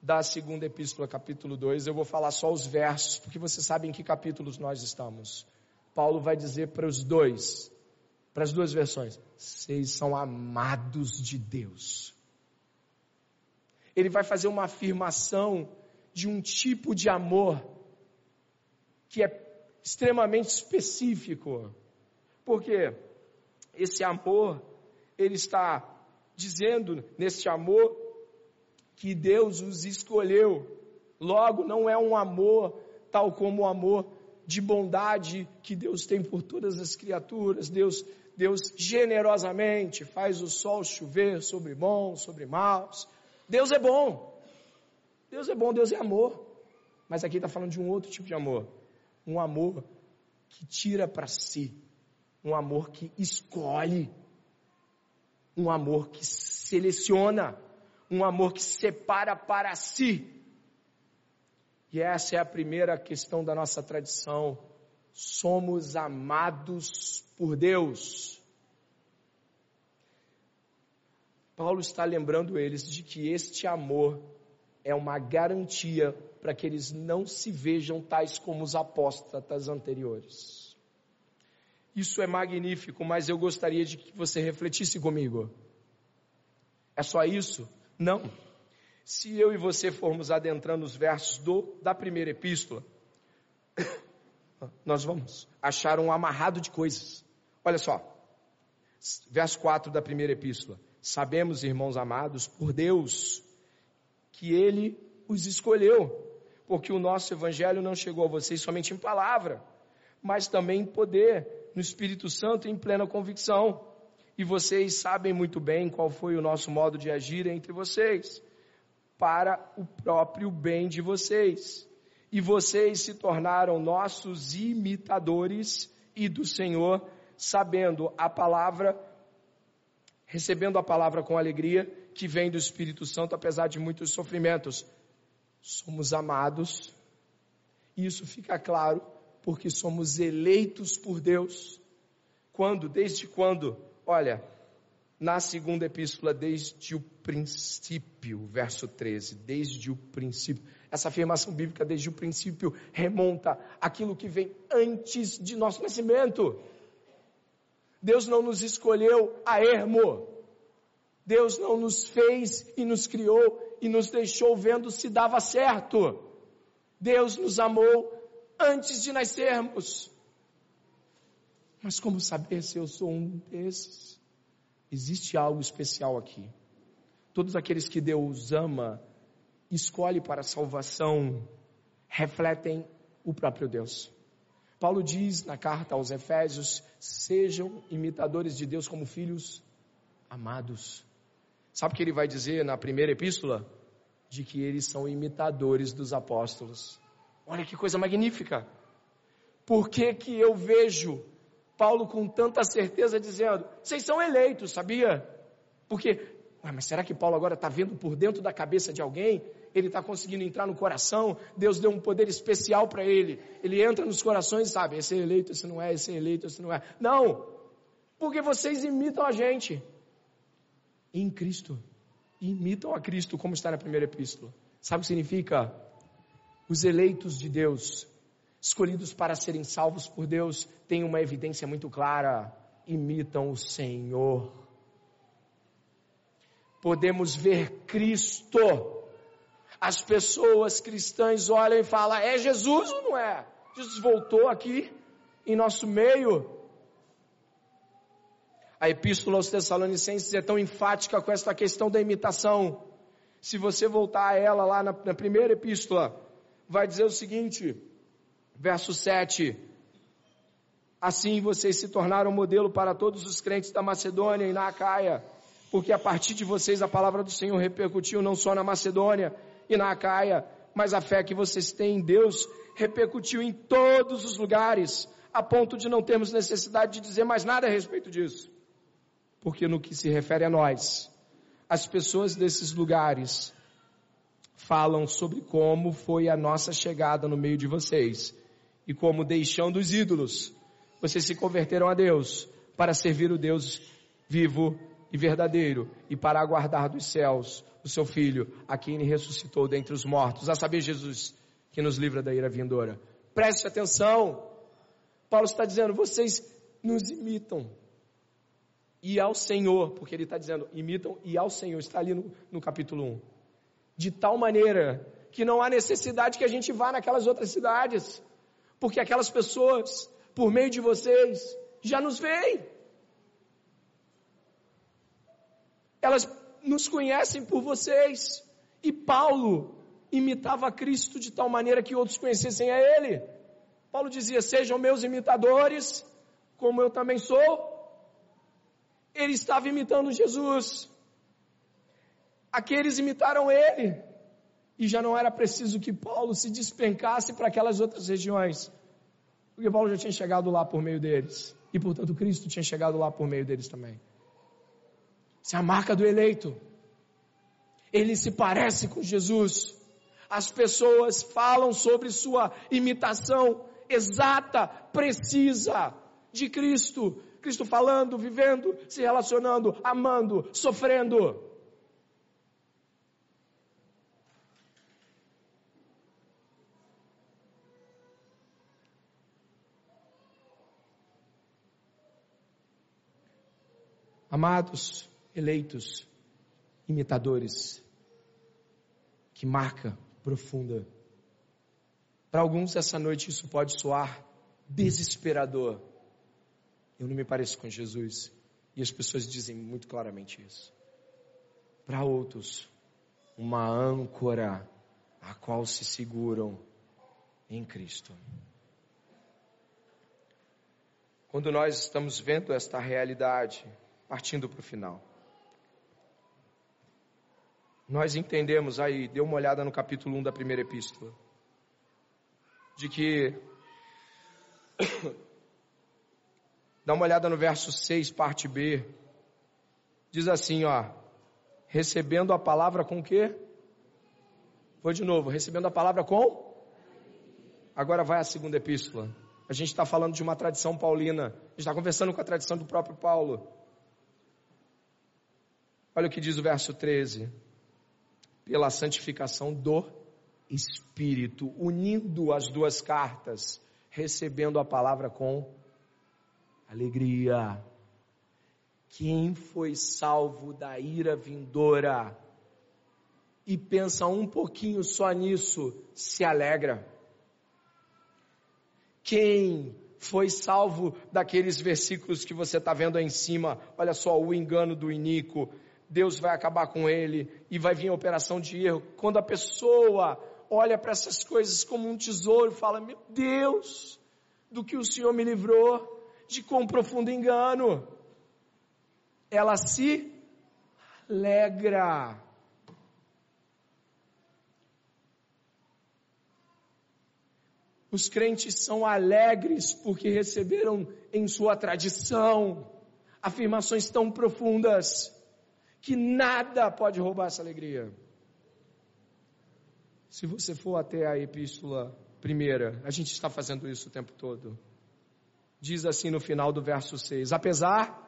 da segunda epístola, capítulo 2. Eu vou falar só os versos, porque vocês sabem em que capítulos nós estamos. Paulo vai dizer para os dois, para as duas versões: vocês são amados de Deus. Ele vai fazer uma afirmação de um tipo de amor que é extremamente específico. Porque esse amor ele está dizendo neste amor que Deus os escolheu. Logo, não é um amor tal como o amor de bondade que Deus tem por todas as criaturas. Deus, Deus generosamente faz o sol chover sobre bons, sobre maus. Deus é bom. Deus é bom, Deus é amor. Mas aqui está falando de um outro tipo de amor. Um amor que tira para si. Um amor que escolhe um amor que seleciona, um amor que separa para si. E essa é a primeira questão da nossa tradição. Somos amados por Deus. Paulo está lembrando eles de que este amor é uma garantia para que eles não se vejam tais como os apóstatas anteriores. Isso é magnífico, mas eu gostaria de que você refletisse comigo. É só isso? Não. Se eu e você formos adentrando os versos do, da primeira epístola, nós vamos achar um amarrado de coisas. Olha só, verso 4 da primeira epístola. Sabemos, irmãos amados, por Deus, que Ele os escolheu, porque o nosso evangelho não chegou a vocês somente em palavra, mas também em poder no Espírito Santo em plena convicção. E vocês sabem muito bem qual foi o nosso modo de agir entre vocês, para o próprio bem de vocês. E vocês se tornaram nossos imitadores e do Senhor, sabendo a palavra, recebendo a palavra com alegria que vem do Espírito Santo, apesar de muitos sofrimentos. Somos amados, e isso fica claro porque somos eleitos por Deus. Quando? Desde quando? Olha, na segunda epístola, desde o princípio, verso 13, desde o princípio. Essa afirmação bíblica, desde o princípio, remonta aquilo que vem antes de nosso nascimento. Deus não nos escolheu a ermo. Deus não nos fez e nos criou e nos deixou vendo se dava certo. Deus nos amou antes de nascermos. Mas como saber se eu sou um desses? Existe algo especial aqui. Todos aqueles que Deus ama, escolhe para a salvação, refletem o próprio Deus. Paulo diz na carta aos Efésios: sejam imitadores de Deus como filhos amados. Sabe o que ele vai dizer na primeira epístola? De que eles são imitadores dos apóstolos. Olha que coisa magnífica. Por que, que eu vejo Paulo com tanta certeza dizendo: vocês são eleitos, sabia? Porque, mas será que Paulo agora está vendo por dentro da cabeça de alguém? Ele está conseguindo entrar no coração, Deus deu um poder especial para ele. Ele entra nos corações e sabe: esse é eleito, esse não é, esse é eleito, esse não é. Não! Porque vocês imitam a gente em Cristo. Imitam a Cristo, como está na primeira epístola. Sabe o que significa? Os eleitos de Deus, escolhidos para serem salvos por Deus, têm uma evidência muito clara: imitam o Senhor. Podemos ver Cristo. As pessoas cristãs olham e falam: é Jesus ou não é? Jesus voltou aqui em nosso meio. A epístola aos Tessalonicenses é tão enfática com esta questão da imitação. Se você voltar a ela lá na, na primeira epístola, vai dizer o seguinte, verso 7. Assim vocês se tornaram modelo para todos os crentes da Macedônia e na Acaia, porque a partir de vocês a palavra do Senhor repercutiu não só na Macedônia e na Acaia, mas a fé que vocês têm em Deus repercutiu em todos os lugares, a ponto de não termos necessidade de dizer mais nada a respeito disso porque no que se refere a nós, as pessoas desses lugares falam sobre como foi a nossa chegada no meio de vocês e como deixando os ídolos, vocês se converteram a Deus para servir o Deus vivo e verdadeiro e para aguardar dos céus o seu filho, a quem ele ressuscitou dentre os mortos, a saber Jesus, que nos livra da ira vindoura. Preste atenção. Paulo está dizendo, vocês nos imitam e ao Senhor, porque ele está dizendo, imitam e ao Senhor, está ali no, no capítulo 1. De tal maneira que não há necessidade que a gente vá naquelas outras cidades, porque aquelas pessoas, por meio de vocês, já nos veem. Elas nos conhecem por vocês. E Paulo imitava Cristo de tal maneira que outros conhecessem a Ele. Paulo dizia: Sejam meus imitadores, como eu também sou ele estava imitando Jesus. Aqueles imitaram ele. E já não era preciso que Paulo se despencasse para aquelas outras regiões. Porque Paulo já tinha chegado lá por meio deles. E portanto Cristo tinha chegado lá por meio deles também. Essa é a marca do eleito. Ele se parece com Jesus. As pessoas falam sobre sua imitação exata, precisa de Cristo. Cristo falando, vivendo, se relacionando, amando, sofrendo. Amados, eleitos, imitadores, que marca profunda. Para alguns, essa noite isso pode soar desesperador. Eu não me pareço com Jesus. E as pessoas dizem muito claramente isso. Para outros, uma âncora a qual se seguram em Cristo. Quando nós estamos vendo esta realidade, partindo para o final, nós entendemos aí, dê uma olhada no capítulo 1 da primeira epístola, de que Dá uma olhada no verso 6, parte B. Diz assim, ó. Recebendo a palavra com o quê? Vou de novo. Recebendo a palavra com? Agora vai a segunda epístola. A gente está falando de uma tradição paulina. A gente está conversando com a tradição do próprio Paulo. Olha o que diz o verso 13. Pela santificação do Espírito, unindo as duas cartas, recebendo a palavra com alegria. Quem foi salvo da ira vindoura e pensa um pouquinho só nisso, se alegra. Quem foi salvo daqueles versículos que você está vendo aí em cima, olha só, o engano do iníquo, Deus vai acabar com ele e vai vir a operação de erro. Quando a pessoa olha para essas coisas como um tesouro fala: Meu Deus, do que o Senhor me livrou, de quão profundo engano. Ela se alegra. Os crentes são alegres porque receberam em sua tradição afirmações tão profundas que nada pode roubar essa alegria. Se você for até a epístola primeira, a gente está fazendo isso o tempo todo. Diz assim no final do verso 6: apesar,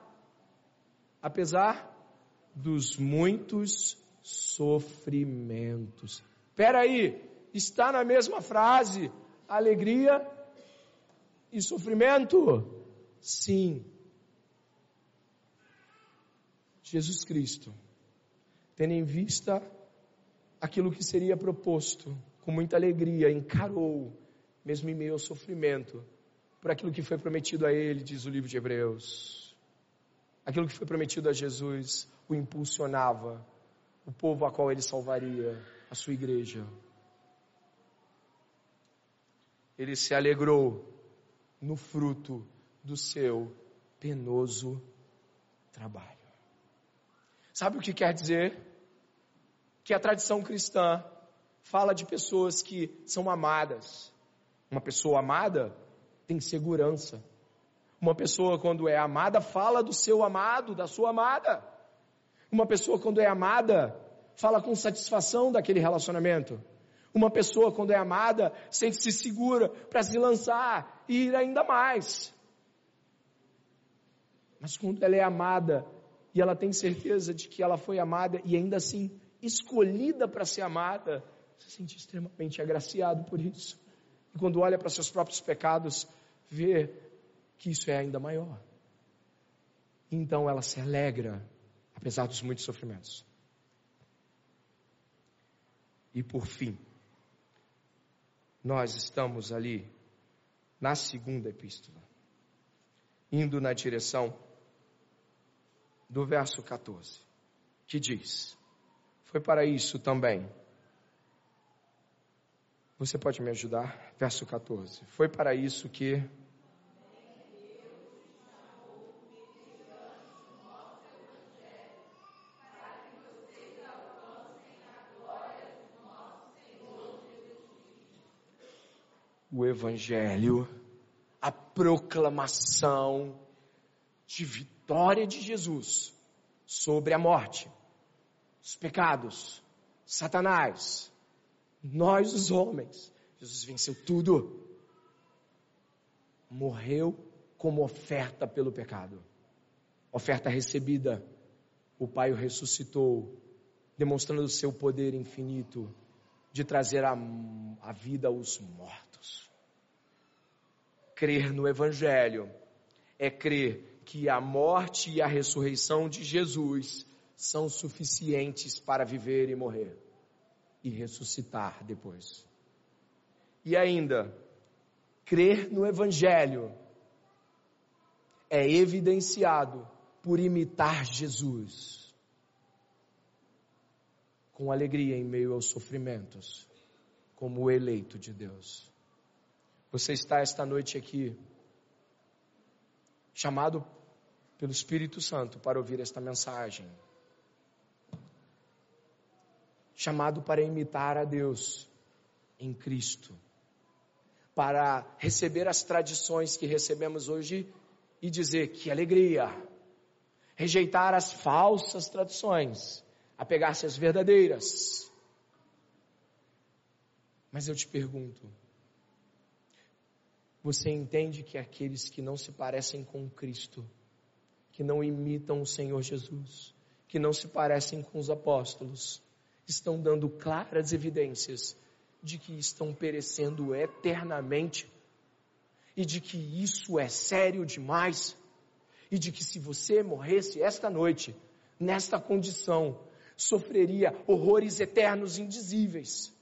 apesar dos muitos sofrimentos. Espera aí, está na mesma frase alegria e sofrimento? Sim. Jesus Cristo, tendo em vista aquilo que seria proposto, com muita alegria, encarou, mesmo em meio ao sofrimento, por aquilo que foi prometido a ele, diz o livro de Hebreus. Aquilo que foi prometido a Jesus o impulsionava, o povo a qual ele salvaria, a sua igreja. Ele se alegrou no fruto do seu penoso trabalho. Sabe o que quer dizer? Que a tradição cristã fala de pessoas que são amadas. Uma pessoa amada tem segurança. Uma pessoa, quando é amada, fala do seu amado, da sua amada. Uma pessoa, quando é amada, fala com satisfação daquele relacionamento. Uma pessoa, quando é amada, sente-se segura para se lançar e ir ainda mais. Mas quando ela é amada, e ela tem certeza de que ela foi amada e ainda assim escolhida para ser amada, se sente extremamente agraciado por isso. E quando olha para seus próprios pecados, vê que isso é ainda maior. Então ela se alegra, apesar dos muitos sofrimentos. E por fim, nós estamos ali na segunda epístola, indo na direção do verso 14, que diz: Foi para isso também. Você pode me ajudar? Verso 14. Foi para isso que. O Evangelho, a proclamação de vitória de Jesus sobre a morte, os pecados, Satanás, nós os homens. Jesus venceu tudo. Morreu como oferta pelo pecado. Oferta recebida. O Pai o ressuscitou, demonstrando o seu poder infinito de trazer a, a vida aos mortos. Crer no Evangelho é crer que a morte e a ressurreição de Jesus são suficientes para viver e morrer e ressuscitar depois. E ainda, crer no Evangelho é evidenciado por imitar Jesus com alegria em meio aos sofrimentos, como o eleito de Deus. Você está esta noite aqui chamado pelo Espírito Santo para ouvir esta mensagem. Chamado para imitar a Deus em Cristo, para receber as tradições que recebemos hoje e dizer que alegria, rejeitar as falsas tradições, apegar-se às verdadeiras. Mas eu te pergunto, você entende que aqueles que não se parecem com Cristo que não imitam o Senhor Jesus, que não se parecem com os apóstolos, estão dando claras evidências de que estão perecendo eternamente e de que isso é sério demais e de que se você morresse esta noite, nesta condição, sofreria horrores eternos indizíveis,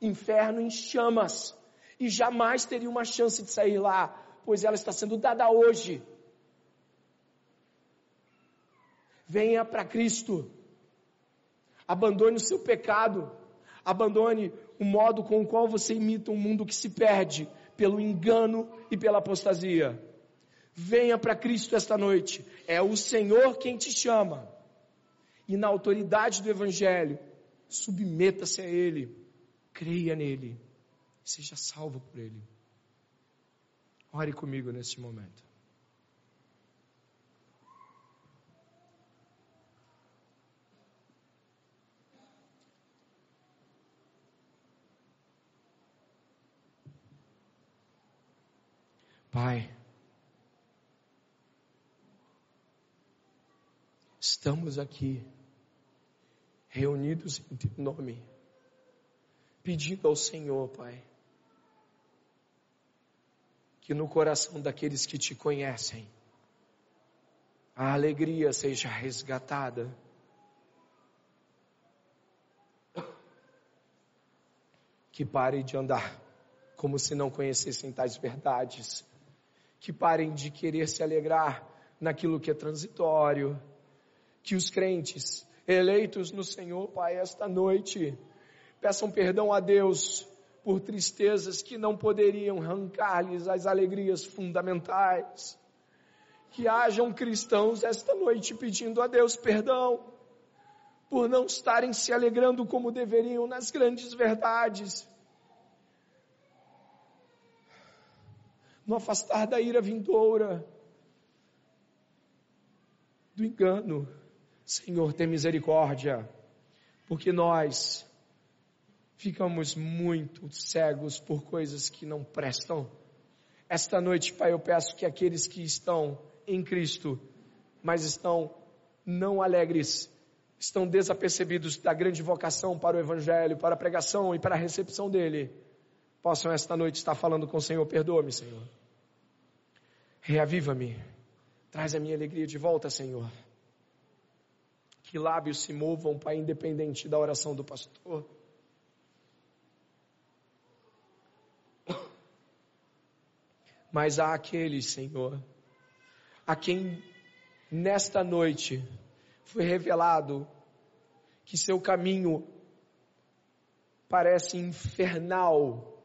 inferno em chamas, e jamais teria uma chance de sair lá, pois ela está sendo dada hoje. Venha para Cristo, abandone o seu pecado, abandone o modo com o qual você imita um mundo que se perde pelo engano e pela apostasia. Venha para Cristo esta noite, é o Senhor quem te chama. E na autoridade do Evangelho, submeta-se a Ele, creia nele, seja salvo por Ele. Ore comigo neste momento. Pai, estamos aqui, reunidos em Teu nome, pedindo ao Senhor, Pai, que no coração daqueles que Te conhecem, a alegria seja resgatada. Que pare de andar como se não conhecessem tais verdades que parem de querer se alegrar naquilo que é transitório, que os crentes eleitos no Senhor, Pai, esta noite, peçam perdão a Deus por tristezas que não poderiam arrancar-lhes as alegrias fundamentais. Que hajam cristãos esta noite pedindo a Deus perdão por não estarem se alegrando como deveriam nas grandes verdades no afastar da ira vindoura, do engano. Senhor, tem misericórdia, porque nós ficamos muito cegos por coisas que não prestam. Esta noite, Pai, eu peço que aqueles que estão em Cristo, mas estão não alegres, estão desapercebidos da grande vocação para o Evangelho, para a pregação e para a recepção dele, possam esta noite estar falando com o Senhor, perdoa-me, Senhor. Reaviva-me, traz a minha alegria de volta, Senhor. Que lábios se movam, Pai, independente da oração do pastor. Mas há aqueles, Senhor, a quem nesta noite foi revelado que seu caminho parece infernal,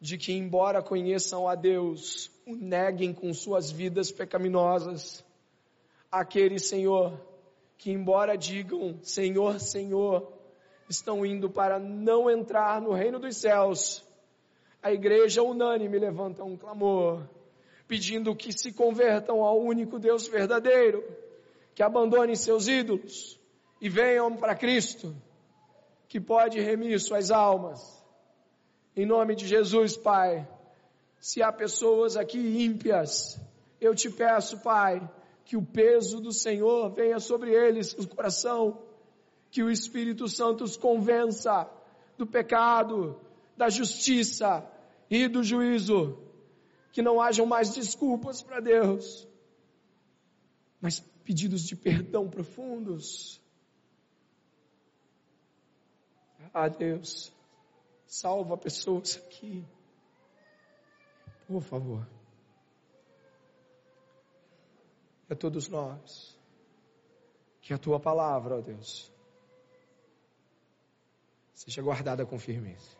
de que, embora conheçam a Deus, o neguem com suas vidas pecaminosas. Aqueles, Senhor, que, embora digam Senhor, Senhor, estão indo para não entrar no reino dos céus. A igreja unânime levanta um clamor, pedindo que se convertam ao único Deus verdadeiro, que abandonem seus ídolos e venham para Cristo, que pode remir suas almas em nome de Jesus, Pai. Se há pessoas aqui ímpias, eu te peço, Pai, que o peso do Senhor venha sobre eles, o coração, que o Espírito Santo os convença do pecado, da justiça e do juízo, que não hajam mais desculpas para Deus, mas pedidos de perdão profundos. Ah, Deus. Salva pessoas aqui. Por favor. A todos nós. Que a tua palavra, ó Deus, seja guardada com firmeza.